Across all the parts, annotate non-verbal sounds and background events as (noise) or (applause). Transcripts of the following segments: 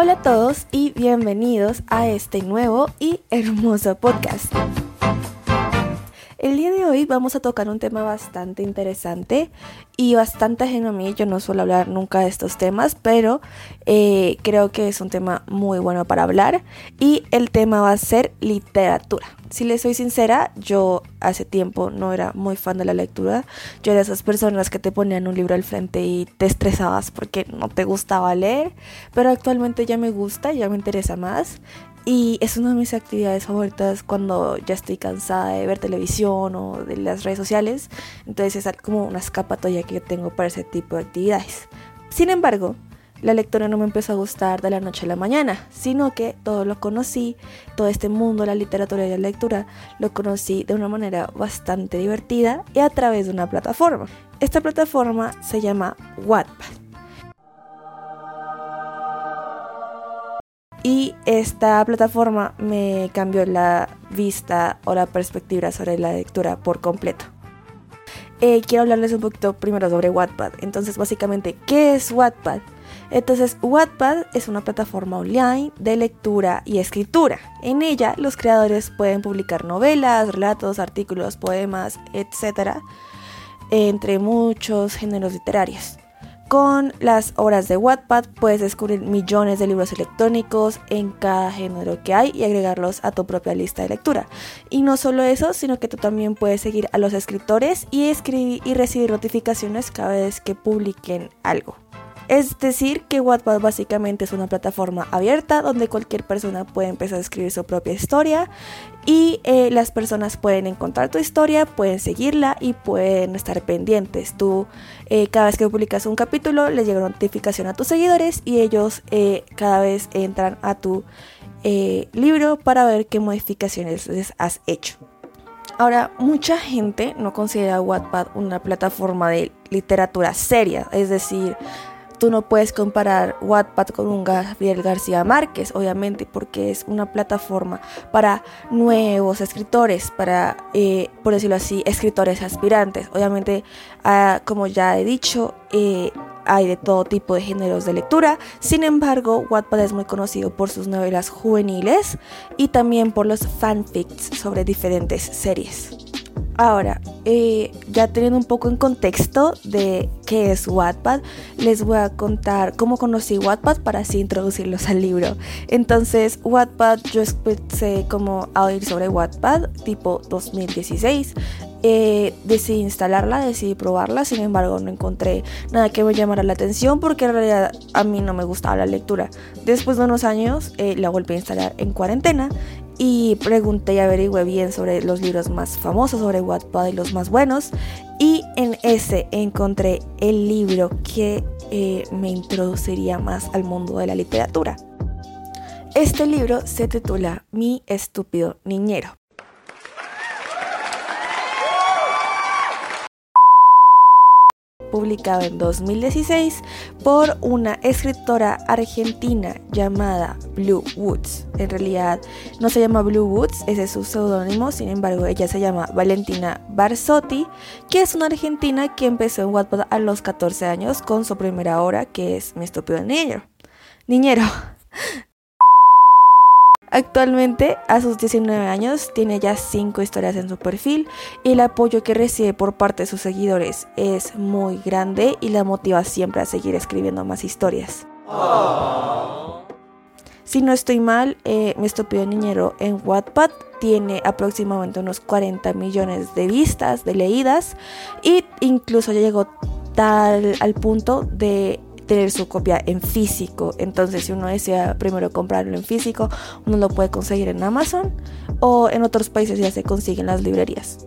Hola a todos y bienvenidos a este nuevo y hermoso podcast. El día de hoy vamos a tocar un tema bastante interesante y bastante ajeno a mí. Yo no suelo hablar nunca de estos temas, pero eh, creo que es un tema muy bueno para hablar y el tema va a ser literatura. Si les soy sincera, yo hace tiempo no era muy fan de la lectura. Yo era de esas personas que te ponían un libro al frente y te estresabas porque no te gustaba leer, pero actualmente ya me gusta, ya me interesa más y es una de mis actividades favoritas cuando ya estoy cansada de ver televisión o de las redes sociales. Entonces es como una escapatoria que tengo para ese tipo de actividades. Sin embargo, la lectura no me empezó a gustar de la noche a la mañana, sino que todo lo conocí, todo este mundo la literatura y la lectura, lo conocí de una manera bastante divertida y a través de una plataforma. Esta plataforma se llama Wattpad. Y esta plataforma me cambió la vista o la perspectiva sobre la lectura por completo. Eh, quiero hablarles un poquito primero sobre Wattpad. Entonces, básicamente, ¿qué es Wattpad? Entonces, Wattpad es una plataforma online de lectura y escritura. En ella, los creadores pueden publicar novelas, relatos, artículos, poemas, etc., entre muchos géneros literarios. Con las obras de Wattpad puedes descubrir millones de libros electrónicos en cada género que hay y agregarlos a tu propia lista de lectura. Y no solo eso, sino que tú también puedes seguir a los escritores y, escribir, y recibir notificaciones cada vez que publiquen algo. Es decir, que Wattpad básicamente es una plataforma abierta donde cualquier persona puede empezar a escribir su propia historia y eh, las personas pueden encontrar tu historia, pueden seguirla y pueden estar pendientes. Tú eh, cada vez que publicas un capítulo les llega una notificación a tus seguidores y ellos eh, cada vez entran a tu libro para ver qué modificaciones les has hecho. Ahora, mucha gente no considera Wattpad una plataforma de literatura seria, es decir, Tú no puedes comparar Wattpad con un Gabriel García Márquez, obviamente, porque es una plataforma para nuevos escritores, para, eh, por decirlo así, escritores aspirantes. Obviamente, ah, como ya he dicho, eh, hay de todo tipo de géneros de lectura. Sin embargo, Wattpad es muy conocido por sus novelas juveniles y también por los fanfics sobre diferentes series. Ahora, eh, ya teniendo un poco en contexto de qué es Wattpad, les voy a contar cómo conocí Wattpad para así introducirlos al libro. Entonces, Wattpad, yo empecé como a oír sobre Wattpad tipo 2016. Eh, decidí instalarla, decidí probarla, sin embargo no encontré nada que me llamara la atención porque en realidad a mí no me gustaba la lectura. Después de unos años eh, la volví a instalar en cuarentena y pregunté y averigüé bien sobre los libros más famosos, sobre Wattpad y los más buenos. Y en ese encontré el libro que eh, me introduciría más al mundo de la literatura. Este libro se titula Mi estúpido niñero. Publicado en 2016 por una escritora argentina llamada Blue Woods. En realidad no se llama Blue Woods, ese es su seudónimo, sin embargo ella se llama Valentina Barsotti, que es una argentina que empezó en Wattpad a los 14 años con su primera obra que es Mi estúpido niñero. Niñero. Actualmente, a sus 19 años, tiene ya 5 historias en su perfil y el apoyo que recibe por parte de sus seguidores es muy grande y la motiva siempre a seguir escribiendo más historias. Si no estoy mal, eh, mi estúpido niñero en Wattpad tiene aproximadamente unos 40 millones de vistas, de leídas, y incluso ya llegó tal al punto de tener su copia en físico. Entonces, si uno desea primero comprarlo en físico, uno lo puede conseguir en Amazon o en otros países ya se consiguen las librerías.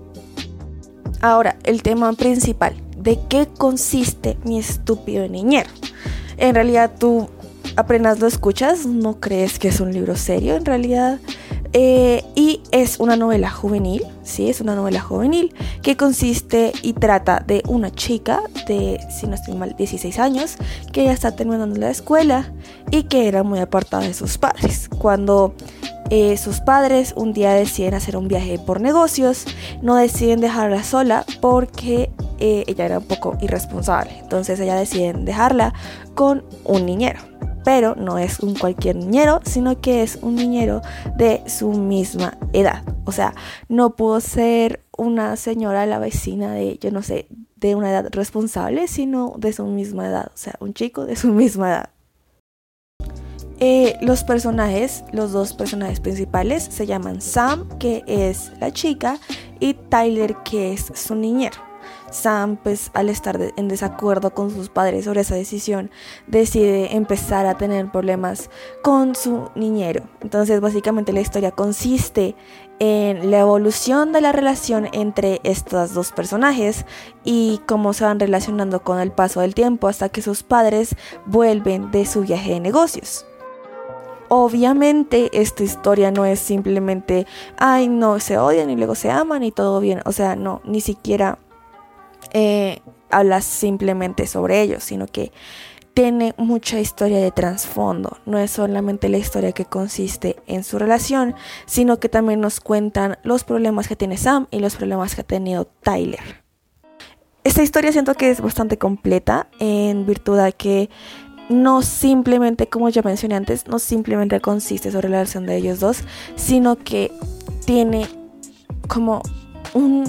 Ahora, el tema principal. ¿De qué consiste mi estúpido niñero? En realidad tú apenas lo escuchas, no crees que es un libro serio. En realidad eh, y es una novela juvenil, sí, es una novela juvenil que consiste y trata de una chica de, si no estoy mal, 16 años, que ya está terminando la escuela y que era muy apartada de sus padres. Cuando eh, sus padres un día deciden hacer un viaje por negocios, no deciden dejarla sola porque eh, ella era un poco irresponsable. Entonces ella deciden dejarla con un niñero. Pero no es un cualquier niñero, sino que es un niñero de su misma edad. O sea, no pudo ser una señora, la vecina de, yo no sé, de una edad responsable, sino de su misma edad. O sea, un chico de su misma edad. Eh, los personajes, los dos personajes principales, se llaman Sam, que es la chica, y Tyler, que es su niñero. Sam, pues al estar en desacuerdo con sus padres sobre esa decisión, decide empezar a tener problemas con su niñero. Entonces, básicamente la historia consiste en la evolución de la relación entre estos dos personajes y cómo se van relacionando con el paso del tiempo hasta que sus padres vuelven de su viaje de negocios. Obviamente esta historia no es simplemente, ay, no, se odian y luego se aman y todo bien. O sea, no, ni siquiera eh, habla simplemente sobre ellos, sino que tiene mucha historia de trasfondo. No es solamente la historia que consiste en su relación, sino que también nos cuentan los problemas que tiene Sam y los problemas que ha tenido Tyler. Esta historia siento que es bastante completa en virtud de que no simplemente, como ya mencioné antes, no simplemente consiste sobre la relación de ellos dos, sino que tiene como un,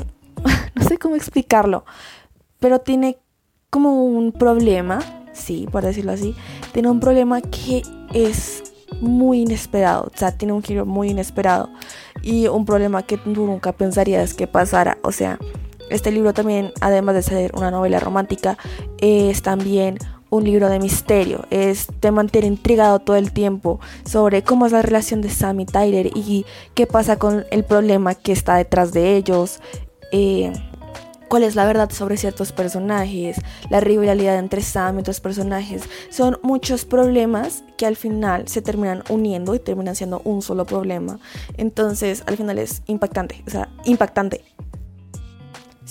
(laughs) no sé cómo explicarlo, pero tiene como un problema, sí, por decirlo así, tiene un problema que es muy inesperado, o sea, tiene un giro muy inesperado y un problema que tú nunca pensarías que pasara, o sea, este libro también, además de ser una novela romántica, es también un libro de misterio, es te mantiene intrigado todo el tiempo sobre cómo es la relación de Sam y Tyler y qué pasa con el problema que está detrás de ellos, eh, cuál es la verdad sobre ciertos personajes, la rivalidad entre Sam y otros personajes. Son muchos problemas que al final se terminan uniendo y terminan siendo un solo problema. Entonces al final es impactante, o sea, impactante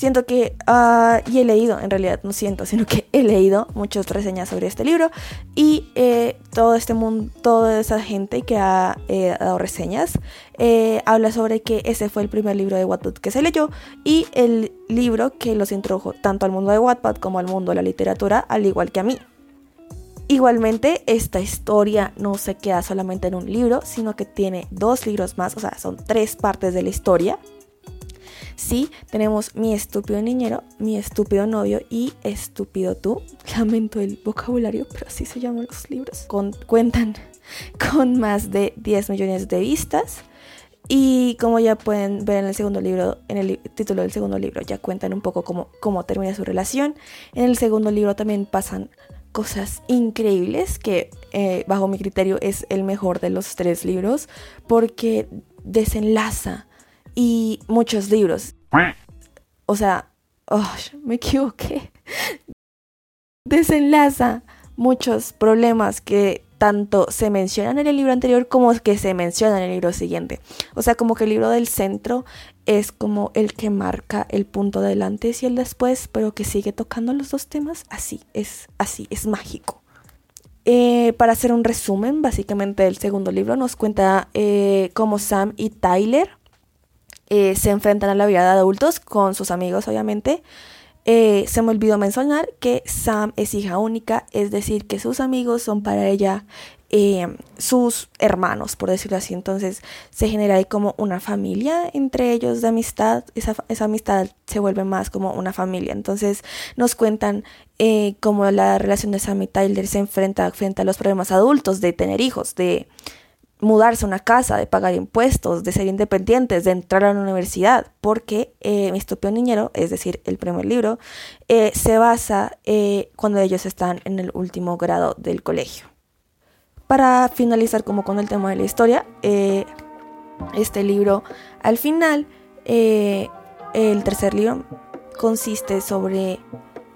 siento que, uh, y he leído, en realidad no siento, sino que he leído muchas reseñas sobre este libro y eh, todo este mundo, toda esa gente que ha eh, dado reseñas eh, habla sobre que ese fue el primer libro de Wattpad que se leyó y el libro que los introdujo tanto al mundo de Wattpad como al mundo de la literatura, al igual que a mí. Igualmente, esta historia no se queda solamente en un libro, sino que tiene dos libros más, o sea, son tres partes de la historia Sí, tenemos mi estúpido niñero, mi estúpido novio y estúpido tú. (laughs) Lamento el vocabulario, pero así se llaman los libros. cuentan (laughs) con más de 10 millones de vistas. Y como ya pueden ver en el segundo libro, en el título del segundo libro, ya cuentan un poco cómo, cómo termina su relación. En el segundo libro también pasan cosas increíbles que eh, bajo mi criterio es el mejor de los tres libros porque desenlaza y muchos libros. O sea, me equivoqué. Desenlaza muchos problemas que tanto se mencionan en el libro anterior como que se mencionan en el libro siguiente. O sea, como que el libro del centro es como el que marca el punto del antes y el después, pero que sigue tocando los dos temas. Así, es así, es mágico. Eh, para hacer un resumen, básicamente el segundo libro nos cuenta eh, cómo Sam y Tyler eh, se enfrentan a la vida de adultos con sus amigos, obviamente. Eh, se me olvidó mencionar que Sam es hija única, es decir, que sus amigos son para ella eh, sus hermanos, por decirlo así. Entonces se genera ahí como una familia entre ellos de amistad. Esa, esa amistad se vuelve más como una familia. Entonces nos cuentan cómo la relación de Sam y Tyler se enfrenta frente a los problemas adultos de tener hijos, de mudarse a una casa, de pagar impuestos, de ser independientes, de entrar a la universidad, porque eh, mi estúpido niñero, es decir, el primer libro, eh, se basa eh, cuando ellos están en el último grado del colegio. Para finalizar como con el tema de la historia, este libro al final, el tercer libro, consiste sobre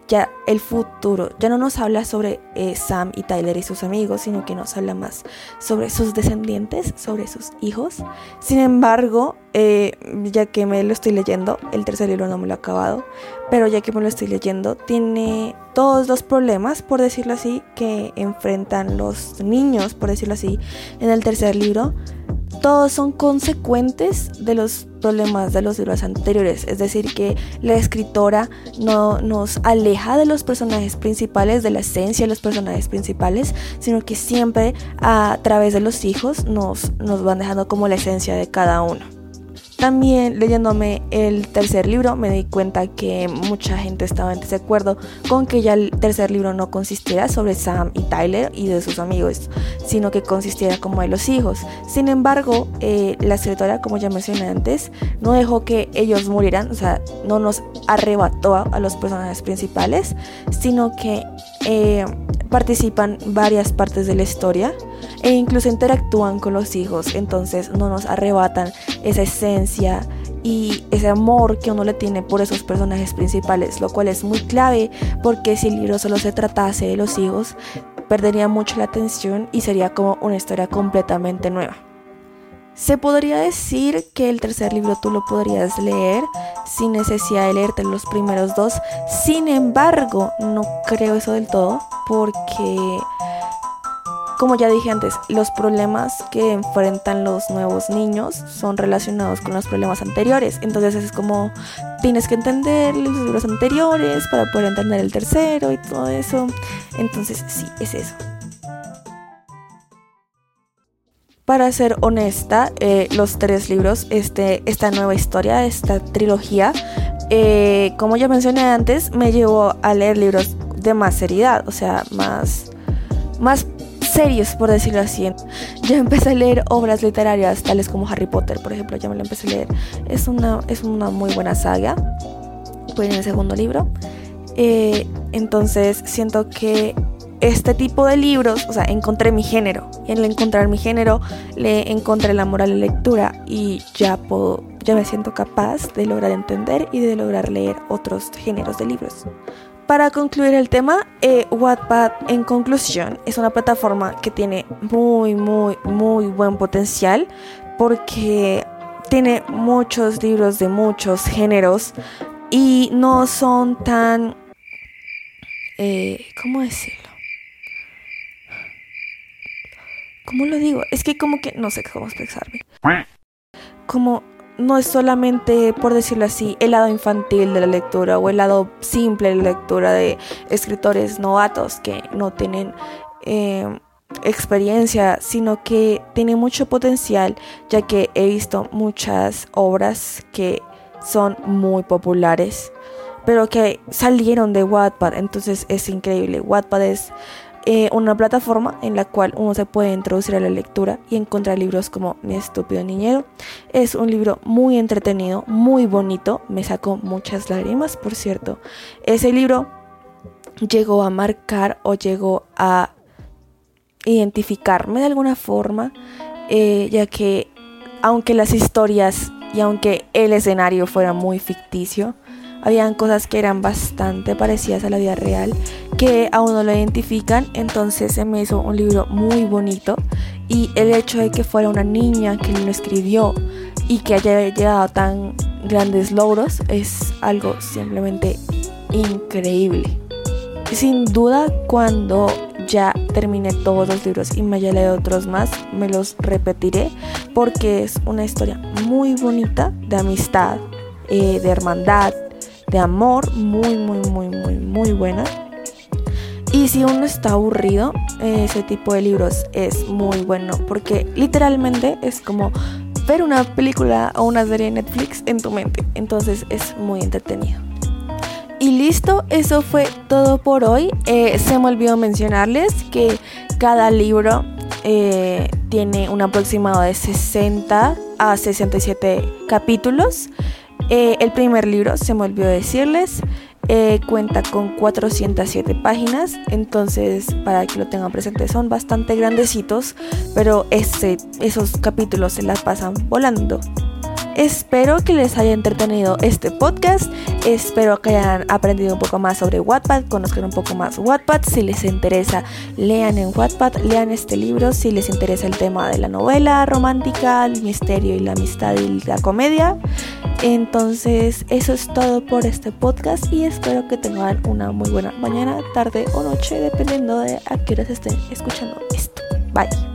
ya el futuro, ya no nos habla sobre eh, Sam y Tyler y sus amigos, sino que nos habla más sobre sus descendientes, sobre sus hijos. Sin embargo, eh, ya que me lo estoy leyendo, el tercer libro no me lo he acabado, pero ya que me lo estoy leyendo, tiene todos los problemas, por decirlo así, que enfrentan los niños, por decirlo así, en el tercer libro todos son consecuentes de los problemas de los libros anteriores. Es decir, que la escritora no nos aleja de los personajes principales, de la esencia de los personajes principales, sino que siempre a través de los hijos nos, nos van dejando como la esencia de cada uno. También leyéndome el tercer libro me di cuenta que mucha gente estaba en desacuerdo con que ya el tercer libro no consistiera sobre Sam y Tyler y de sus amigos, sino que consistiera como de los hijos. Sin embargo, eh, la escritora, como ya mencioné antes, no dejó que ellos murieran, o sea, no nos arrebató a, los personajes principales, sino que eh, participan varias partes de la historia e incluso interactúan con los hijos, entonces no nos arrebatan esa esencia y ese amor que uno le tiene por esos personajes principales, lo cual es muy clave porque si el libro solo se tratase de los hijos, perdería mucho la atención y sería como una historia completamente nueva. Se podría decir que el tercer libro tú lo podrías leer sin necesidad de leerte los primeros dos. Sin embargo, no creo eso del todo porque como ya dije antes, los problemas que enfrentan los nuevos niños son relacionados con los problemas anteriores. Entonces es como tienes que entender los libros anteriores para poder entender el tercero y todo eso. Entonces sí, es eso. Para ser honesta, eh, los tres libros, este, esta nueva historia, esta trilogía, eh, como ya mencioné antes, me llevó a leer libros de más seriedad, o sea, más, más serios, por decirlo así. Ya empecé a leer obras literarias tales como Harry Potter, por ejemplo, ya me lo empecé a leer. Es una, es una muy buena saga. Pues en el segundo libro. Eh, entonces siento que este tipo de libros, o sea, encontré mi género. Y en encontrar mi género le encontré la moral de lectura y ya puedo, ya me siento capaz de lograr entender y de lograr leer otros géneros de libros. Para concluir el tema, eh, Wattpad en conclusión es una plataforma que tiene muy, muy, muy buen potencial porque tiene muchos libros de muchos géneros y no son tan... Eh, ¿Cómo decirlo? ¿Cómo lo digo? Es que como que no sé cómo expresarme. Como no es solamente, por decirlo así, el lado infantil de la lectura o el lado simple de la lectura de escritores novatos que no tienen eh, experiencia, sino que tiene mucho potencial, ya que he visto muchas obras que son muy populares, pero que salieron de Wattpad, entonces es increíble. Wattpad es eh, una plataforma en la cual uno se puede introducir a la lectura y encontrar libros como Mi estúpido niñero. Es un libro muy entretenido, muy bonito, me sacó muchas lágrimas, por cierto. Ese libro llegó a marcar o llegó a identificarme de alguna forma, eh, ya que aunque las historias y aunque el escenario fuera muy ficticio, habían cosas que eran bastante parecidas a la vida real que aún no lo identifican, entonces se me hizo un libro muy bonito y el hecho de que fuera una niña que lo escribió y que haya llegado a tan grandes logros es algo simplemente increíble. Sin duda cuando ya termine todos los libros y me haya leído otros más, me los repetiré porque es una historia muy bonita de amistad, eh, de hermandad, de amor muy, muy, muy, muy, muy buena. Y si uno está aburrido, ese tipo de libros es muy bueno porque literalmente es como ver una película o una serie de Netflix en tu mente. Entonces es muy entretenido. Y listo, eso fue todo por hoy. Eh, se me olvidó mencionarles que cada libro eh, tiene un aproximado de 60 a 67 capítulos. Eh, el primer libro, se me olvidó decirles, eh, cuenta con 407 páginas, entonces para que lo tengan presente son bastante grandecitos, pero esos capítulos se las pasan volando. Espero que les haya entretenido este podcast. Espero que hayan aprendido un poco más sobre Wattpad, conozcan un poco más Wattpad. Si les interesa, lean en Wattpad, lean este libro. Si les interesa el tema de la novela romántica, el misterio y la amistad y la comedia. Entonces, eso es todo por este podcast y espero que tengan una muy buena mañana, tarde o noche, dependiendo de a qué horas estén escuchando esto. Bye.